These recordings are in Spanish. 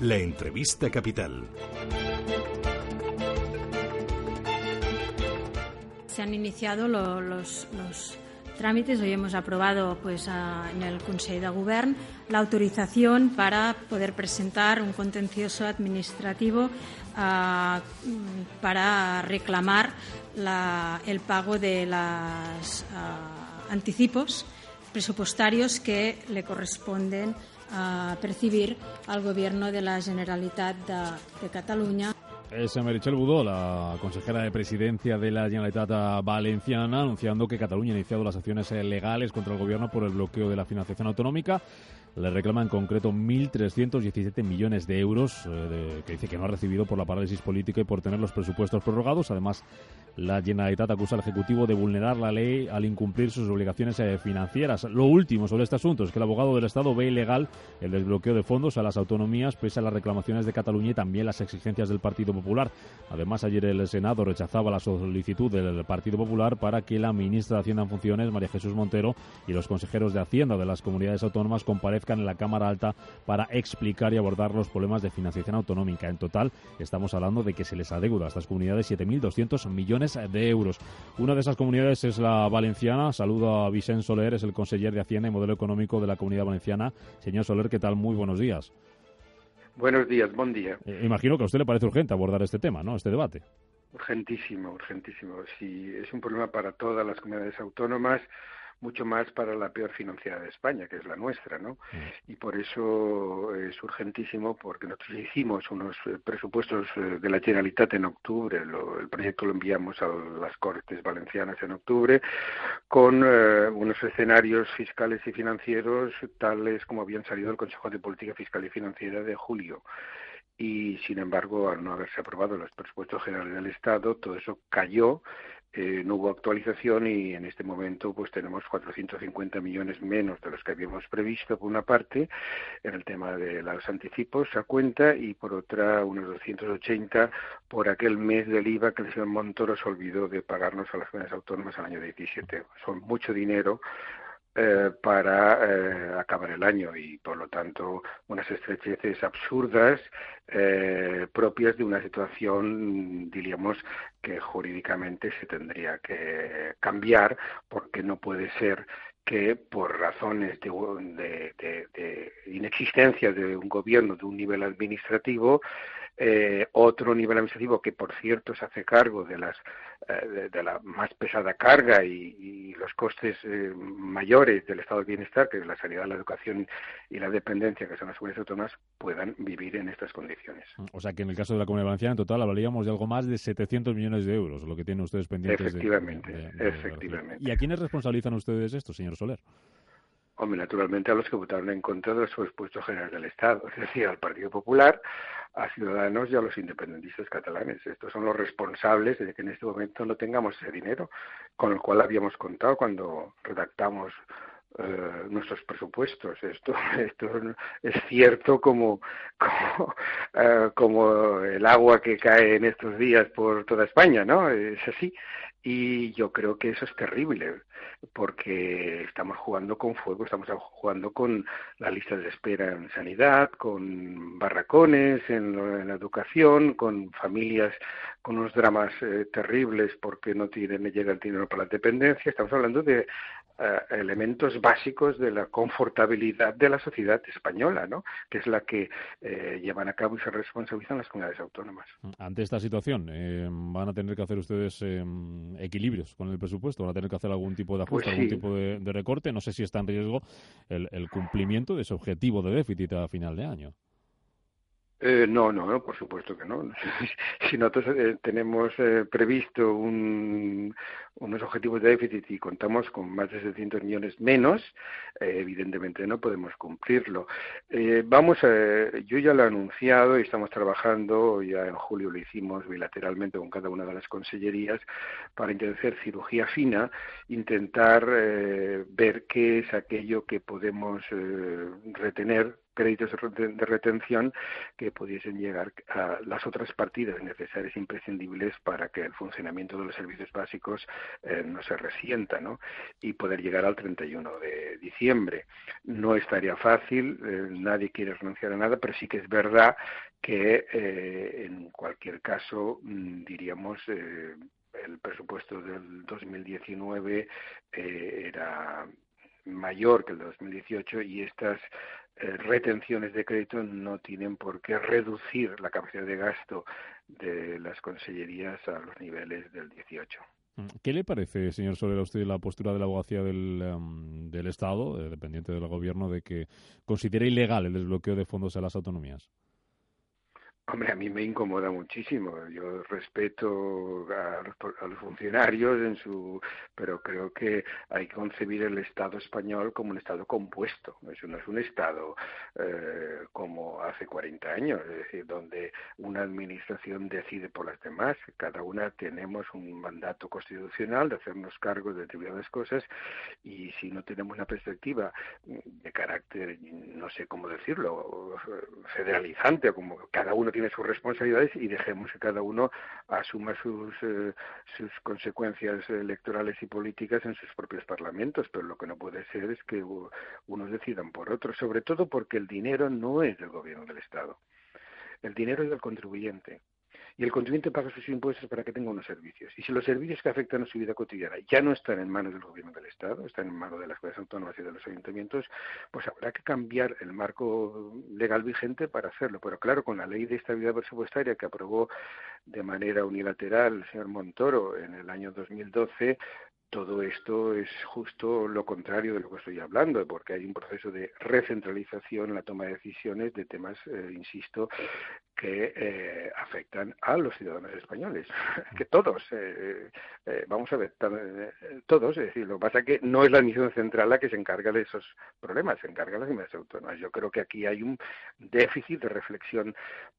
La entrevista capital. Se han iniciado los, trámites, hoy hemos aprobado pues, en el Consejo de Gobierno la autorización para poder presentar un contencioso administrativo para reclamar el pago de los anticipos presupuestarios que le corresponden a percibir al Gobierno de la Generalitat de, Cataluña. Es Merichel Budó, la consejera de presidencia de la Generalitat Valenciana, anunciando que Cataluña ha iniciado las acciones legales contra el Gobierno por el bloqueo de la financiación autonómica. Le reclama en concreto 1.317 millones de euros eh, que dice que no ha recibido por la parálisis política y por tener los presupuestos prorrogados. Además, la Generalitat acusa al Ejecutivo de vulnerar la ley al incumplir sus obligaciones eh, financieras. Lo último sobre este asunto es que el abogado del Estado ve ilegal el desbloqueo de fondos a las autonomías pese a las reclamaciones de Cataluña y también las exigencias del Partido Popular. Además, ayer el Senado rechazaba la solicitud del Partido Popular para que la ministra de Hacienda en funciones, María Jesús Montero, y los consejeros de Hacienda de las comunidades autónomas comparezcan en la Cámara Alta para explicar y abordar los problemas de financiación autonómica. En total, estamos hablando de que se les adeuda a estas comunidades 7.200 millones de euros. Una de esas comunidades es la valenciana. Saludo a Vicente Soler, es el conseller de Hacienda y Modelo Económico de la Comunidad Valenciana. Señor Soler, ¿qué tal? Muy buenos días. Buenos días, buen día. Eh, imagino que a usted le parece urgente abordar este tema, ¿no? Este debate. Urgentísimo, urgentísimo. Sí, es un problema para todas las comunidades autónomas mucho más para la peor financiera de España, que es la nuestra, ¿no? Mm. Y por eso es urgentísimo, porque nosotros hicimos unos eh, presupuestos eh, de la Generalitat en octubre, el proyecto lo enviamos a las Cortes Valencianas en octubre, con eh, unos escenarios fiscales y financieros tales como habían salido del Consejo de Política Fiscal y Financiera de julio y sin embargo al no haberse aprobado los presupuestos generales del Estado todo eso cayó eh, no hubo actualización y en este momento pues tenemos 450 millones menos de los que habíamos previsto por una parte en el tema de los anticipos a cuenta y por otra unos 280 por aquel mes del IVA que el señor Montoro se olvidó de pagarnos a las comunidades autónomas al año 17. Son mucho dinero eh, para eh, acabar el año. Y por lo tanto unas estrecheces absurdas eh, propias de una situación diríamos que jurídicamente se tendría que cambiar porque no puede ser que por razones de, de inexistencia de un gobierno de un nivel administrativo eh, otro nivel administrativo que, por cierto, se hace cargo de, las, eh, de, la más pesada carga y, los costes eh, mayores del estado de bienestar, que es la sanidad, la educación y la dependencia, que son las comunidades autónomas, puedan vivir en estas condiciones. O sea que en el caso de la Comunidad Valenciana, en total, hablaríamos de algo más de 700 millones de euros, lo que tienen ustedes pendientes. Efectivamente, efectivamente. ¿Y a quiénes responsabilizan ustedes esto, señor Soler? Hombre, naturalmente a los que votaron en contra de los presupuestos generales del Estado, es decir, al Partido Popular, a Ciudadanos y a los independentistas catalanes. Estos son los responsables de que en este momento no tengamos ese dinero con el cual habíamos contado cuando redactamos eh, nuestros presupuestos. Esto, esto es cierto como, como, eh, como el agua que cae en estos días por toda España, ¿no? Es así. Y yo creo que eso es terrible, porque estamos jugando con fuego, estamos jugando con la lista de espera en sanidad, con barracones en, la educación, con familias con unos dramas eh, terribles porque no tienen, llega el dinero para la dependencia. Estamos hablando de elementos básicos de la confortabilidad de la sociedad española, ¿no? que es la que eh, llevan a cabo y se responsabilizan las comunidades autónomas. Ante esta situación, ¿van a tener que hacer ustedes equilibrios con el presupuesto? ¿Van a tener que hacer algún tipo de ajuste, pues algún tipo de, recorte? No sé si está en riesgo el, cumplimiento de ese objetivo de déficit a final de año. Eh, no, no, por supuesto que no. si nosotros eh, tenemos eh, previsto un, unos objetivos de déficit y contamos con más de 700 millones menos, evidentemente no podemos cumplirlo. vamos, a, yo ya lo he anunciado y estamos trabajando, ya en julio lo hicimos bilateralmente con cada una de las consellerías, para intentar cirugía fina, intentar ver qué es aquello que podemos retener créditos de, retención que pudiesen llegar a las otras partidas necesarias e imprescindibles para que el funcionamiento de los servicios básicos eh, no se resienta, ¿no? Y poder llegar al 31 de diciembre. No estaría fácil, eh, nadie quiere renunciar a nada, pero sí que es verdad que eh, en cualquier caso mm, diríamos el presupuesto del 2019 era mayor que el de 2018 y estas eh, retenciones de crédito no tienen por qué reducir la capacidad de gasto de las consellerías a los niveles del 18. Mm, ¿Qué le parece, señor Soler, a usted la postura de la abogacía del, em, del Estado, eh, dependiente del Gobierno, de que considera ilegal el desbloqueo de fondos a las autonomías? Hombre, a mí me incomoda muchísimo. Yo respeto a los, funcionarios en su, pero creo que hay que concebir el Estado español como un Estado compuesto. Eso no es un Estado eh, como hace 40 años, es decir, donde una administración decide por las demás. Cada una tenemos un mandato constitucional de hacernos cargo de determinadas cosas y si no tenemos una perspectiva de carácter, no sé cómo decirlo, federalizante, como cada uno tiene sus responsabilidades y dejemos que cada uno asuma sus, eh, sus consecuencias electorales y políticas en sus propios parlamentos, pero lo que no puede ser es que unos decidan por otros, sobre todo porque el dinero no es del gobierno del Estado. El dinero es del contribuyente y el contribuyente paga sus impuestos para que tenga unos servicios. Y si los servicios que afectan a su vida cotidiana ya no están en manos del gobierno del Estado, están en manos de las comunidades autónomas y de los ayuntamientos, pues habrá que cambiar el marco legal vigente para hacerlo. Pero claro, con la ley de estabilidad presupuestaria que aprobó de manera unilateral el señor Montoro en el año 2012, todo esto es justo lo contrario de lo que estoy hablando, porque hay un proceso de recentralización en la toma de decisiones de temas, eh, insisto, que eh, afectan a los ciudadanos españoles, que todos, eh, vamos a ver, todos, es decir, lo que pasa es que no es la administración central la que se encarga de esos problemas, se encarga las comunidades autónomas. Yo creo que aquí hay un déficit de reflexión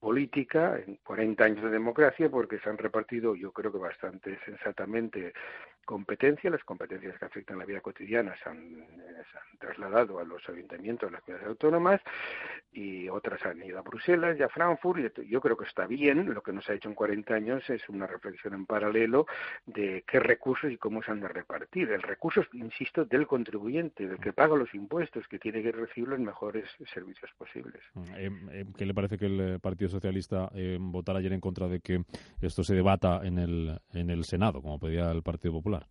política en 40 años de democracia porque se han repartido, yo creo que bastante sensatamente, competencias, las competencias que afectan la vida cotidiana se han, trasladado a los ayuntamientos, a las comunidades autónomas y otras han ido a Bruselas y a Frankfurt yo creo que está bien, lo que nos ha hecho en 40 años es una reflexión en paralelo de qué recursos y cómo se han de repartir. El recurso, insisto, del contribuyente, del que paga los impuestos, que tiene que recibir los mejores servicios posibles. Mm, eh, eh, ¿Qué le parece que el eh, Partido Socialista votara ayer en contra de que esto se debata en el, en el Senado, como pedía el Partido Popular?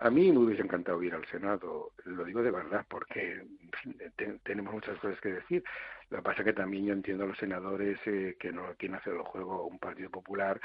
A mí me hubiese encantado ir al Senado, lo digo de verdad, porque tenemos muchas cosas que decir. Lo que pasa es que también yo entiendo a los senadores eh, que no quieren hacer el juego un Partido Popular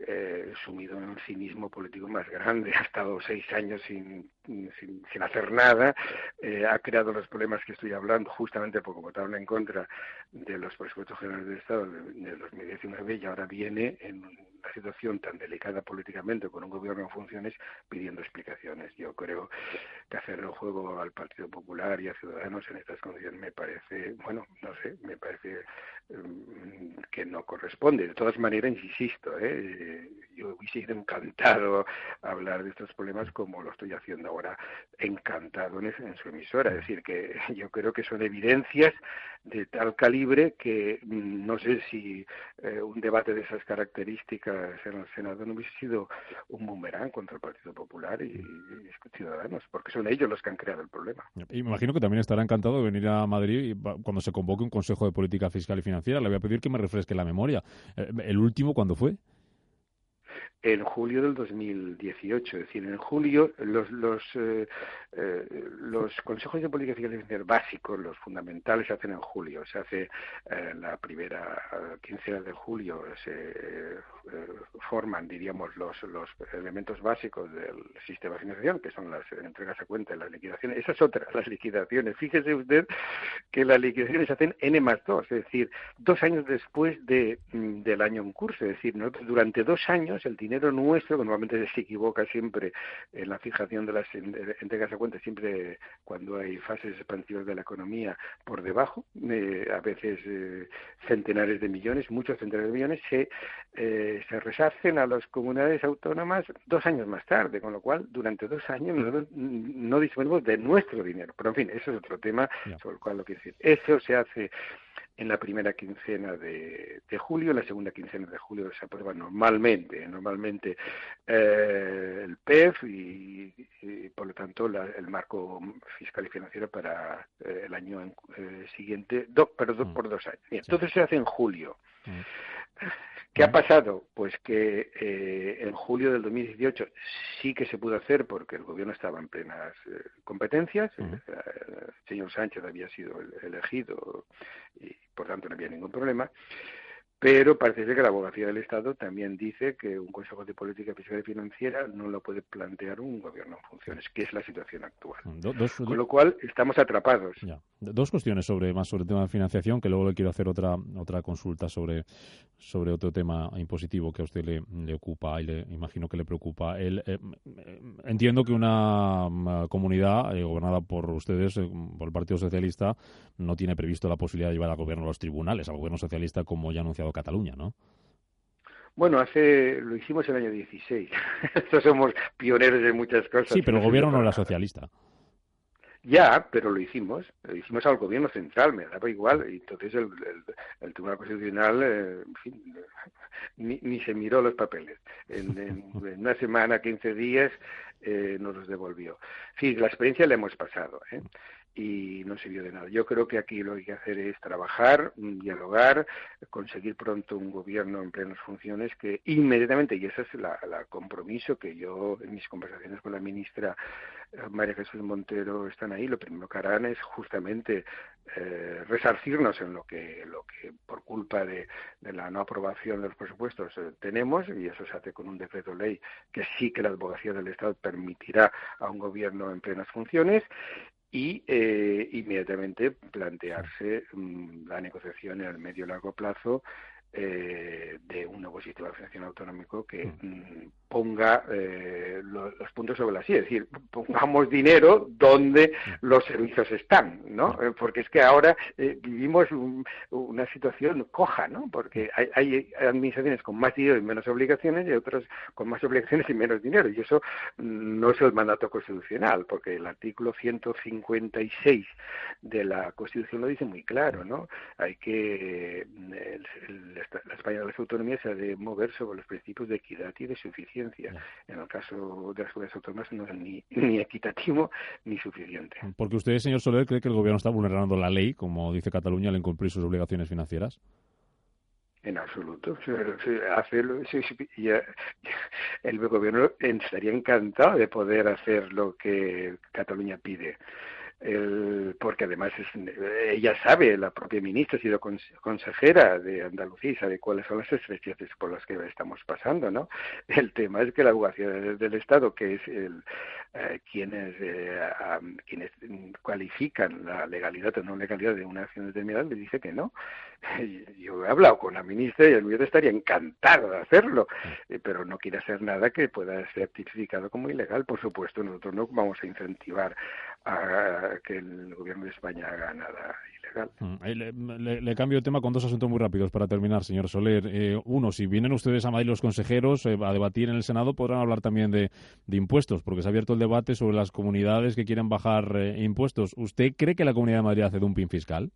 eh, sumido en un cinismo político más grande. Ha estado seis años sin, sin, hacer nada, eh, ha creado los problemas que estoy hablando justamente porque votaron en contra de los presupuestos generales del Estado de 2019 y ahora viene en una situación tan delicada políticamente con un gobierno en funciones pidiendo explicaciones. Yo creo que hacer el juego al Partido Popular y a Ciudadanos en estas condiciones me parece, bueno, no sé, me parece mm, que no corresponde. De todas maneras, insisto, ¿eh? yo hubiese encantado hablar de estos problemas como lo estoy haciendo ahora, encantado en, su emisora. Es decir, que yo creo que son evidencias de tal calibre que mm, no sé si eh, un debate de esas características en el Senado no hubiese sido un boomerang contra el Partido Popular y, y Ciudadanos, porque son ellos los que han creado el problema. Y imagino que también estará encantado de venir a Madrid cuando se convoque un Consejo de Política Fiscal y Financiera. Le voy a pedir que me refresque la memoria. Eh, ¿El último cuándo fue? En julio del 2018. Es decir, en julio los, los, eh, eh, los consejos de política fiscal básicos, los fundamentales, se hacen en julio. Se hace eh, la primera quincena de julio, se forman, diríamos, los, los elementos básicos del sistema de financiación, que son las entregas a cuenta y las liquidaciones. Esas otras, las liquidaciones. Fíjese usted que las liquidaciones se hacen N más 2, es decir, dos años después de, mm, del año en curso. Es decir, durante dos años el dinero nuestro, que normalmente se equivoca siempre en la fijación de las entregas a cuenta, siempre cuando hay fases expansivas de la economía por debajo, eh, a veces eh, centenares de millones, muchos centenares de millones, se, eh, se resarcen a las comunidades autónomas dos años más tarde, con lo cual durante dos años nosotros no disponemos de nuestro dinero. Pero en fin, eso es otro tema sobre el cual lo quiero decir. Eso se hace en la primera quincena de, julio, en la segunda quincena de julio se aprueba normalmente, normalmente eh, el PEF y, por lo tanto el marco fiscal y financiero para eh, el año eh, siguiente, do, perdón, mm. por dos años. entonces se hace en julio. Mm. ¿Qué ha pasado? Pues que eh, en julio del 2018 sí que se pudo hacer porque el gobierno estaba en plenas eh, competencias. el, señor Sánchez había sido elegido y por tanto no había ningún problema. Pero parece ser que la abogacía del Estado también dice que un Consejo de Política Fiscal y Financiera no lo puede plantear un gobierno en funciones, que es la situación actual. Mm, Con lo cual estamos atrapados. Dos cuestiones sobre más sobre el tema de financiación, que luego le quiero hacer otra otra consulta sobre sobre otro tema impositivo que a usted le, le ocupa y le imagino que le preocupa. El, eh, entiendo que una mm, comunidad eh, gobernada por ustedes, eh, por el Partido Socialista, no tiene previsto la posibilidad de llevar al gobierno a los tribunales, al gobierno socialista, como ya ha Cataluña, ¿no? Bueno, hace lo hicimos en el año 16. Estos somos pioneros de muchas cosas. Sí, pero el gobierno no era socialista. Ya, pero lo hicimos, lo hicimos al gobierno central, me daba igual, y entonces el, el, Tribunal Constitucional, eh, en fin, ni, ni, se miró los papeles. En, en, una semana, 15 días, eh, nos los devolvió. Sí, la experiencia la hemos pasado. ¿eh? Y no sirvió de nada. Yo creo que aquí lo que hay que hacer es trabajar, dialogar, conseguir pronto un gobierno en plenas funciones que inmediatamente, y ese es el compromiso que yo en mis conversaciones con la ministra eh, María Jesús Montero están ahí, lo primero que harán es justamente eh, resarcirnos en lo que, lo que por culpa de, la no aprobación de los presupuestos eh, tenemos, y eso se hace con un decreto ley que sí que la abogacía del Estado permitirá a un gobierno en plenas funciones, y eh, inmediatamente plantearse mm, la negociación en el medio y largo plazo eh, de un nuevo sistema de financiación autonómico que mm. Mm, ponga eh, los, puntos sobre las es decir, pongamos dinero donde los servicios están, ¿no? Eh, porque es que ahora eh, vivimos una situación coja, ¿no? Porque hay, hay, administraciones con más dinero y menos obligaciones y otras con más obligaciones y menos dinero, y eso no es el mandato constitucional, porque el artículo 156 de la Constitución lo dice muy claro, ¿no? Hay que la España de las autonomías se ha de mover sobre los principios de equidad y de suficiencia en el caso de las comunidades autónomas no es ni, ni equitativo ni suficiente. Porque usted, señor Soler, cree que el gobierno está vulnerando la ley, como dice Cataluña, al incumplir sus obligaciones financieras. En absoluto. Hacerlo, el gobierno estaría encantado de poder hacer lo que Cataluña pide el, porque además es, ella sabe, la propia ministra ha sido consejera de Andalucía y sabe cuáles son las estrecheces por las que estamos pasando, ¿no? El tema es que la abogacía del, Estado, que es el, eh, quienes, eh, quienes cualifican la legalidad o no legalidad de una acción determinada, le dice que no. Yo he hablado con la ministra y el ministro estaría encantado de hacerlo, eh, pero no quiere hacer nada que pueda ser tipificado como ilegal. Por supuesto, nosotros no vamos a incentivar a que el gobierno de España haga nada ilegal. Mm, le, cambio de tema con dos asuntos muy rápidos para terminar, señor Soler. Eh, uno, si vienen ustedes a Madrid los consejeros eh, a debatir en el Senado, podrán hablar también de, impuestos, porque se ha abierto el debate sobre las comunidades que quieren bajar eh, impuestos. ¿Usted cree que la Comunidad de Madrid hace dumping fiscal?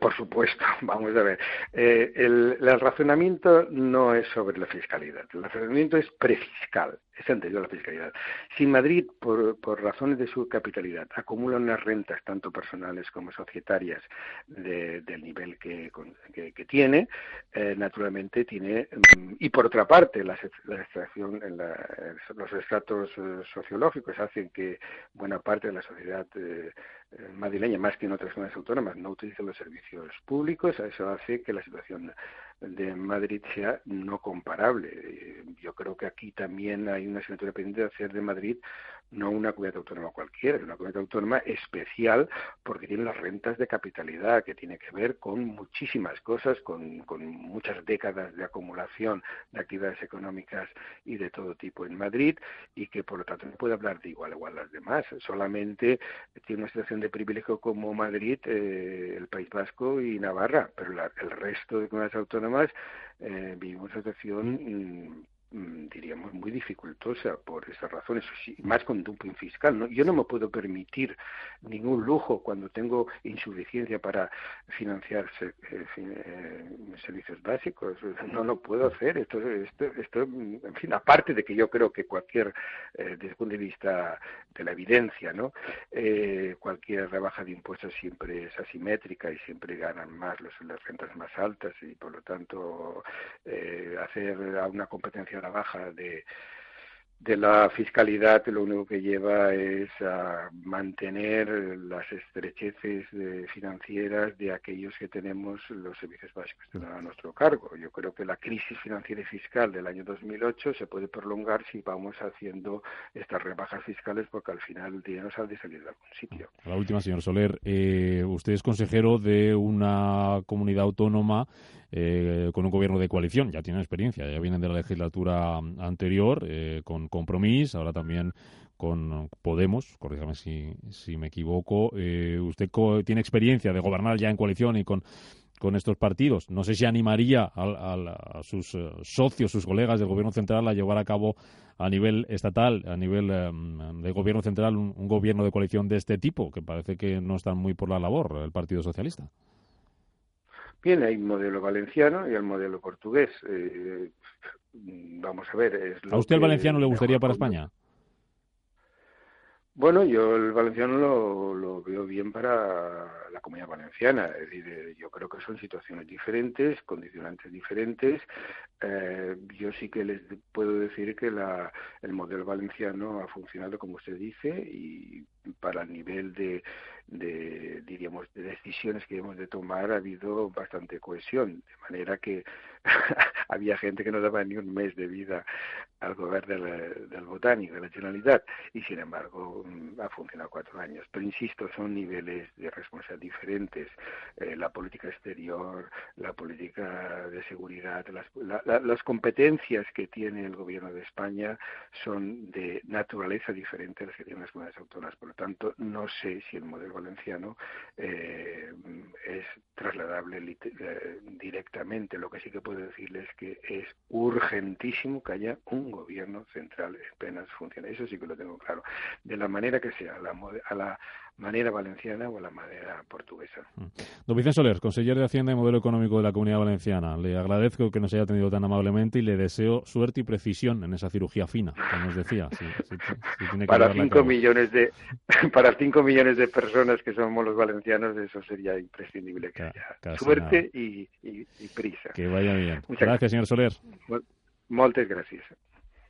por supuesto, vamos a ver. el, razonamiento no es sobre la fiscalidad, el razonamiento es prefiscal es anterior la fiscalidad. Si Madrid, por, razones de su capitalidad, acumula unas rentas tanto personales como societarias del nivel que, tiene, eh, naturalmente tiene, mm, y por otra parte, la, extracción, en los estratos eh, sociológicos hacen que buena parte de la sociedad eh, madrileña, más que en otras zonas autónomas, no utilice los servicios públicos, eso hace que la situación de Madrid sea no comparable. Yo creo que aquí también hay una asignatura pendiente de hacer de Madrid no una comunidad autónoma cualquiera, es una comunidad autónoma especial porque tiene las rentas de capitalidad, que tiene que ver con muchísimas cosas, con, con muchas décadas de acumulación de actividades económicas y de todo tipo en Madrid, y que por lo tanto no puede hablar de igual a igual las demás. Solamente tiene una situación de privilegio como Madrid, eh, el País Vasco y Navarra, pero el resto de comunidades autónomas eh, una situación Mm, diríamos, muy dificultosa por esas razones, más con dumping fiscal. ¿no? Yo no me puedo permitir ningún lujo cuando tengo insuficiencia para financiar eh, eh, servicios básicos. No lo puedo hacer. Esto, esto, esto, en fin, aparte de que yo creo que cualquier, eh, desde el punto de vista de la evidencia, ¿no? cualquier rebaja de impuestos siempre es asimétrica y siempre ganan más los, las rentas más altas y, por lo tanto, hacer una competencia la baja de, de la fiscalidad lo único que lleva es a mantener las estrecheces financieras de aquellos que tenemos los servicios básicos a nuestro cargo. Yo creo que la crisis financiera y fiscal del año 2008 se puede prolongar si vamos haciendo estas rebajas fiscales porque al final el dinero sale de salir de algún sitio. La última, señor Soler. Eh, usted es consejero de una comunidad autónoma eh, con un gobierno de coalición. Ya tienen experiencia, ya vienen de la legislatura anterior eh, con compromiso, ahora también con Podemos, corrígame si, si me equivoco. Eh, usted tiene experiencia de gobernar ya en coalición y con, con estos partidos. No sé si animaría a, sus socios, sus colegas del Gobierno Central a llevar a cabo a nivel estatal, a nivel de Gobierno Central, un, gobierno de coalición de este tipo, que parece que no están muy por la labor el Partido Socialista. Bien, hay modelo valenciano y el modelo portugués. Eh, vamos a ver. Es ¿A usted el valenciano le gustaría para España? Bueno, yo el valenciano lo, veo bien para la comunidad valenciana. Es decir, eh, yo creo que son situaciones diferentes, condicionantes diferentes. Eh, yo sí que les puedo decir que la, el modelo valenciano ha funcionado como usted dice y para el nivel de, de, diríamos, de decisiones que hemos de tomar ha habido bastante cohesión, de manera que había gente que no daba ni un mes de vida al gobierno del, Botánico, de la Generalitat, y sin embargo mm, ha funcionado cuatro años. Pero insisto, son niveles de responsabilidad diferentes. Eh, la política exterior, la política de seguridad, las, las competencias que tiene el gobierno de España son de naturaleza diferente a las que tienen las comunidades autónomas. Por lo tanto, no sé si el modelo valenciano eh, es trasladable eh, directamente. Lo que sí que puedo decirles es que es urgentísimo que haya un gobierno central en plenas funciones. Eso sí que lo tengo claro. De la manera que sea, a la manera valenciana o a la manera portuguesa. Mm. Don Vicente Soler, consejero de Hacienda y Modelo Económico de la Comunidad Valenciana. Le agradezco que nos haya atendido tan amablemente y le deseo suerte y precisión en esa cirugía fina, como nos decía. para cinco millones de para cinco millones de personas que somos los valencianos, eso sería imprescindible que haya suerte y, prisa. Que vaya bien. Muchas gracias, señor Soler. Muchas gracias.